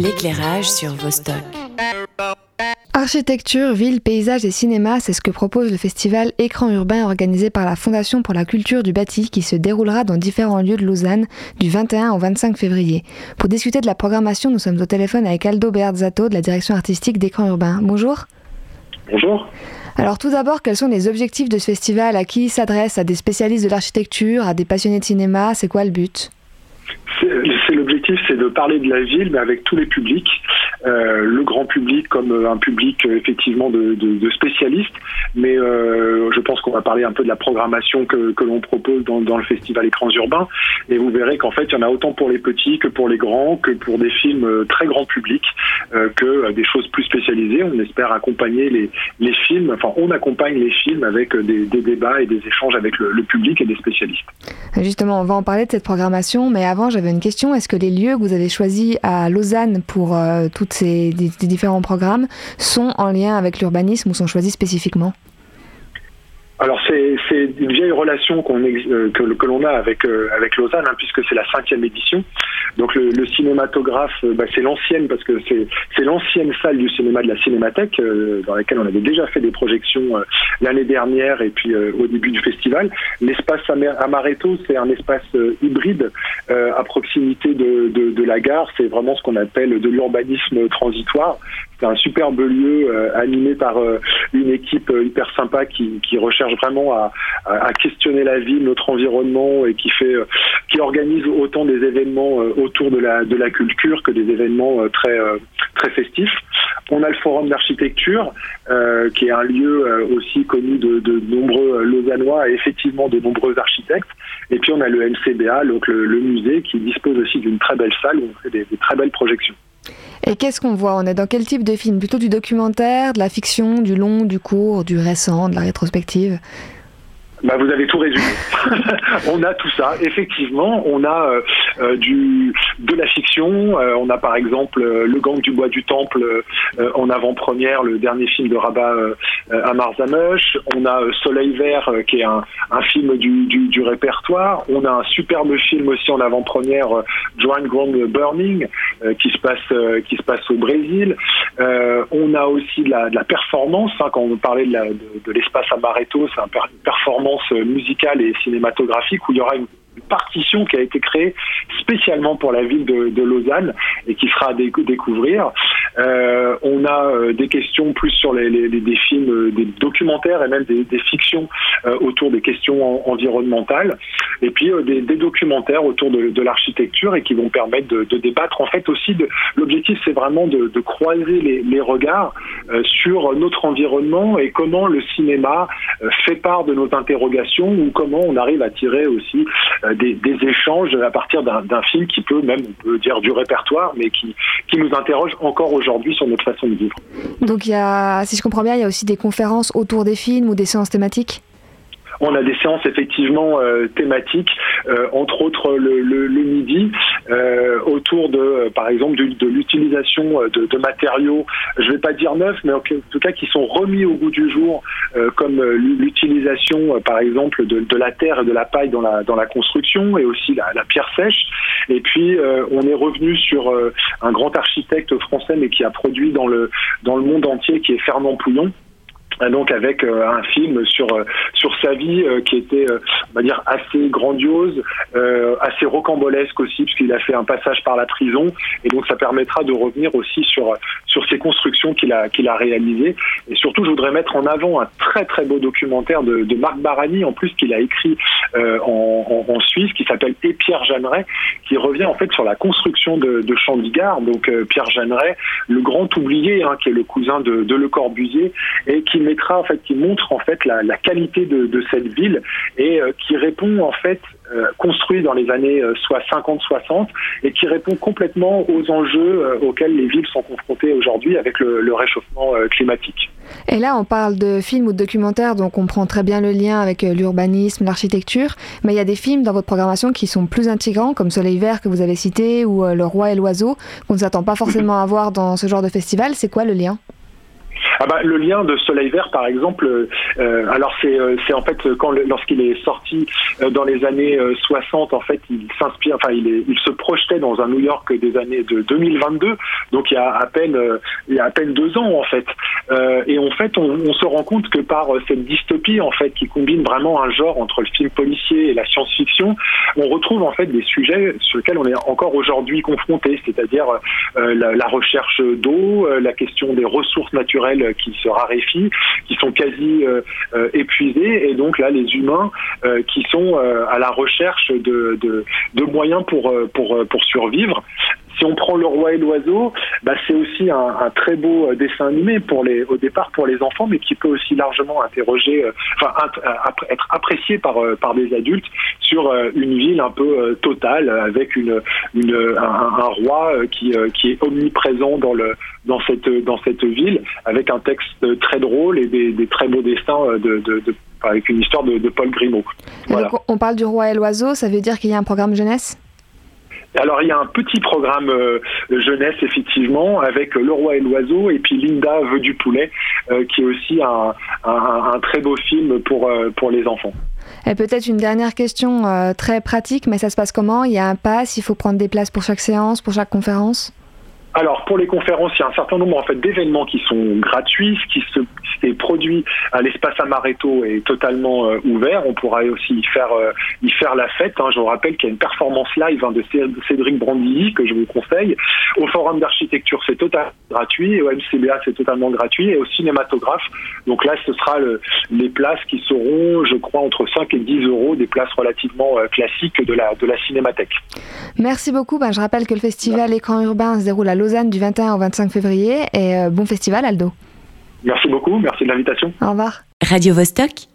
L'éclairage sur Vostok. Architecture, ville, paysage et cinéma, c'est ce que propose le festival Écran urbain organisé par la Fondation pour la culture du bâti qui se déroulera dans différents lieux de Lausanne du 21 au 25 février. Pour discuter de la programmation, nous sommes au téléphone avec Aldo Berzatto de la direction artistique d'Écran urbain. Bonjour. Bonjour. Alors tout d'abord, quels sont les objectifs de ce festival? À qui il s'adresse? À des spécialistes de l'architecture? À des passionnés de cinéma? C'est quoi le but? C'est l'objectif, c'est de parler de la ville, mais avec tous les publics, euh, le grand public comme euh, un public euh, effectivement de, spécialistes. Mais je pense qu'on va parler un peu de la programmation que, l'on propose dans, le festival Écrans urbains, et vous verrez qu'en fait, il y en a autant pour les petits que pour les grands, que pour des films très grand public, que des choses plus spécialisées. On espère accompagner les, films, enfin, on accompagne les films avec des, débats et des échanges avec le, le public et des spécialistes. Justement, on va en parler de cette programmation, mais avant, j'avais une question. Est-ce que les lieux que vous avez choisis à Lausanne pour euh, tous ces différents programmes sont en lien avec l'urbanisme ou sont choisis spécifiquement? Alors c'est une vieille relation qu'on euh, que, l'on a avec euh, avec Lausanne hein, puisque c'est la cinquième édition. Donc le, le cinématographe, euh, bah, c'est l'ancienne parce que c'est l'ancienne salle du cinéma de la Cinémathèque dans laquelle on avait déjà fait des projections l'année dernière et puis au début du festival. L'espace Amaretto, c'est un espace hybride à proximité de, de, de la gare. C'est vraiment ce qu'on appelle de l'urbanisme transitoire. C'est un superbe lieu euh, animé par euh, une équipe euh, hyper sympa qui, qui recherche vraiment à, à, questionner la ville, notre environnement et qui fait, qui organise autant des événements autour de la de la culture que des événements très très festifs. On a le forum d'architecture qui est un lieu aussi connu de, de nombreux Lausannois et effectivement de nombreux architectes. Et puis on a le MCBA, donc le, musée, qui dispose aussi d'une très belle salle où on fait des très belles projections. Et qu'est-ce qu'on voit? On est dans quel type de film? Plutôt du documentaire, de la fiction, du long, du court, du récent, de la rétrospective? Bah, vous avez tout résumé. on a tout ça. Effectivement, on a euh, euh, du de la fiction. Euh, on a par exemple Le Gang du Bois du Temple en avant-première, le dernier film de Rabat à Marzamush. On a Soleil Vert, qui est un, un film du, du, du, répertoire. On a un superbe film aussi en avant-première, Joan Grand Burning, qui se passe qui se passe au Brésil. on a aussi de la, de la performance. Hein, quand on parlait de l'espace de, de Amaretto, c'est une performance musicale et cinématographique où il y aura une partition qui a été créée spécialement pour la ville de, Lausanne et qui sera à découvrir. Euh, on a euh, des questions plus sur les, des films, euh, des documentaires et même des, fictions autour des questions environnementales et puis des, documentaires autour de, l'architecture et qui vont permettre de, débattre. En fait aussi, l'objectif c'est vraiment de, croiser les, regards sur notre environnement et comment le cinéma fait part de nos interrogations ou comment on arrive à tirer aussi des, échanges à partir d'un film qui peut même, on peut dire, du répertoire, mais qui, qui nous interroge encore aujourd'hui sur notre façon de vivre. Donc, il y a, si je comprends bien, il y a aussi des conférences autour des films ou des séances thématiques? On a des séances effectivement euh, thématiques, euh, entre autres le, le, midi, euh, autour de, par exemple, de, l'utilisation de, de, matériaux, je ne vais pas dire neufs, mais en tout cas qui sont remis au goût du jour, comme l'utilisation, par exemple, de, la terre et de la paille dans la, dans la construction, et aussi la, la pierre sèche. Et puis, on est revenu sur un grand architecte français, mais qui a produit dans le, dans le monde entier, qui est Fernand Pouillon donc avec euh, un film sur euh, sur sa vie qui était on va dire assez grandiose, assez rocambolesque aussi puisqu'il a fait un passage par la prison. Et donc ça permettra de revenir aussi sur sur ces constructions qu'il a qu'il a réalisées. Et surtout je voudrais mettre en avant un très très beau documentaire de, Marc Barani en plus qu'il a écrit en, en, Suisse qui s'appelle Et Pierre Jeanneret qui revient en fait sur la construction de, de Chandigarh. Donc Pierre Jeanneret le grand oublié hein, qui est le cousin de, de Le Corbusier et qui qui montre en fait la, qualité de, cette ville et euh, qui répond en fait euh, construit dans les années euh, soit 50-60 et qui répond complètement aux enjeux auxquels les villes sont confrontées aujourd'hui avec le, réchauffement climatique. Et là, on parle de films ou de documentaires, donc on prend très bien le lien avec l'urbanisme, l'architecture, mais il y a des films dans votre programmation qui sont plus intégrants, comme Soleil Vert que vous avez cité, ou Le Roi et l'Oiseau, qu'on ne s'attend pas forcément à voir dans ce genre de festival. C'est quoi le lien? Ah bah, le lien de Soleil Vert, par exemple, euh, alors c'est euh, en fait quand lorsqu'il est sorti euh, dans les années 60, en fait, il s'inspire, enfin, il, est, il se projetait dans un New York des années de 2022, donc il y a à peine il y a à peine deux ans en fait. et en fait, on, se rend compte que par cette dystopie en fait qui combine vraiment un genre entre le film policier et la science-fiction, on retrouve en fait des sujets sur lesquels on est encore aujourd'hui confronté, c'est-à-dire la, recherche d'eau, la question des ressources naturelles qui se raréfient, qui sont quasi euh, euh, épuisés, et donc là les humains euh, qui sont à la recherche de, moyens pour survivre. Si on prend Le Roi et l'Oiseau, bah, c'est aussi un, très beau dessin animé pour les, au départ pour les enfants, mais qui peut aussi largement interroger, enfin être apprécié par, par des adultes sur une ville un peu totale avec une, une un, roi qui, qui est omniprésent dans le dans cette dans cette ville avec un texte très drôle et des, très beaux destins euh, de, avec une histoire de, Paul Grimaud. on parle du roi et l'oiseau, ça veut dire qu'il y a un programme jeunesse? Alors il y a un petit programme euh, jeunesse effectivement avec Le Roi et l'Oiseau et puis Linda veut du poulet euh, qui est aussi un, un, très beau film pour, pour les enfants. Et peut-être une dernière question très pratique, mais ça se passe comment? Il y a un pass, il faut prendre des places pour chaque séance, pour chaque conférence? Alors pour les conférences, il y a un certain nombre en fait d'événements qui sont gratuits, ce qui se est produit à l'espace Amaretto est totalement euh, ouvert. On pourra aussi y faire euh, y faire la fête. Hein. Je vous rappelle qu'il y a une performance live hein, de Cédric Brandilly que je vous conseille. Au Forum d'architecture, c'est totalement gratuit. Au MCBA, c'est totalement gratuit. Et au cinématographe, donc là, ce sera le, les places qui seront, je crois, entre 5 et 10 euros, des places relativement euh, classiques de la de la cinémathèque. Merci beaucoup. Ben, je rappelle que le festival Écran urbain se déroule à Lausanne du 21 au 25 février. Et bon festival, Aldo. Merci beaucoup, merci de l'invitation. Au revoir. Radio -Vostok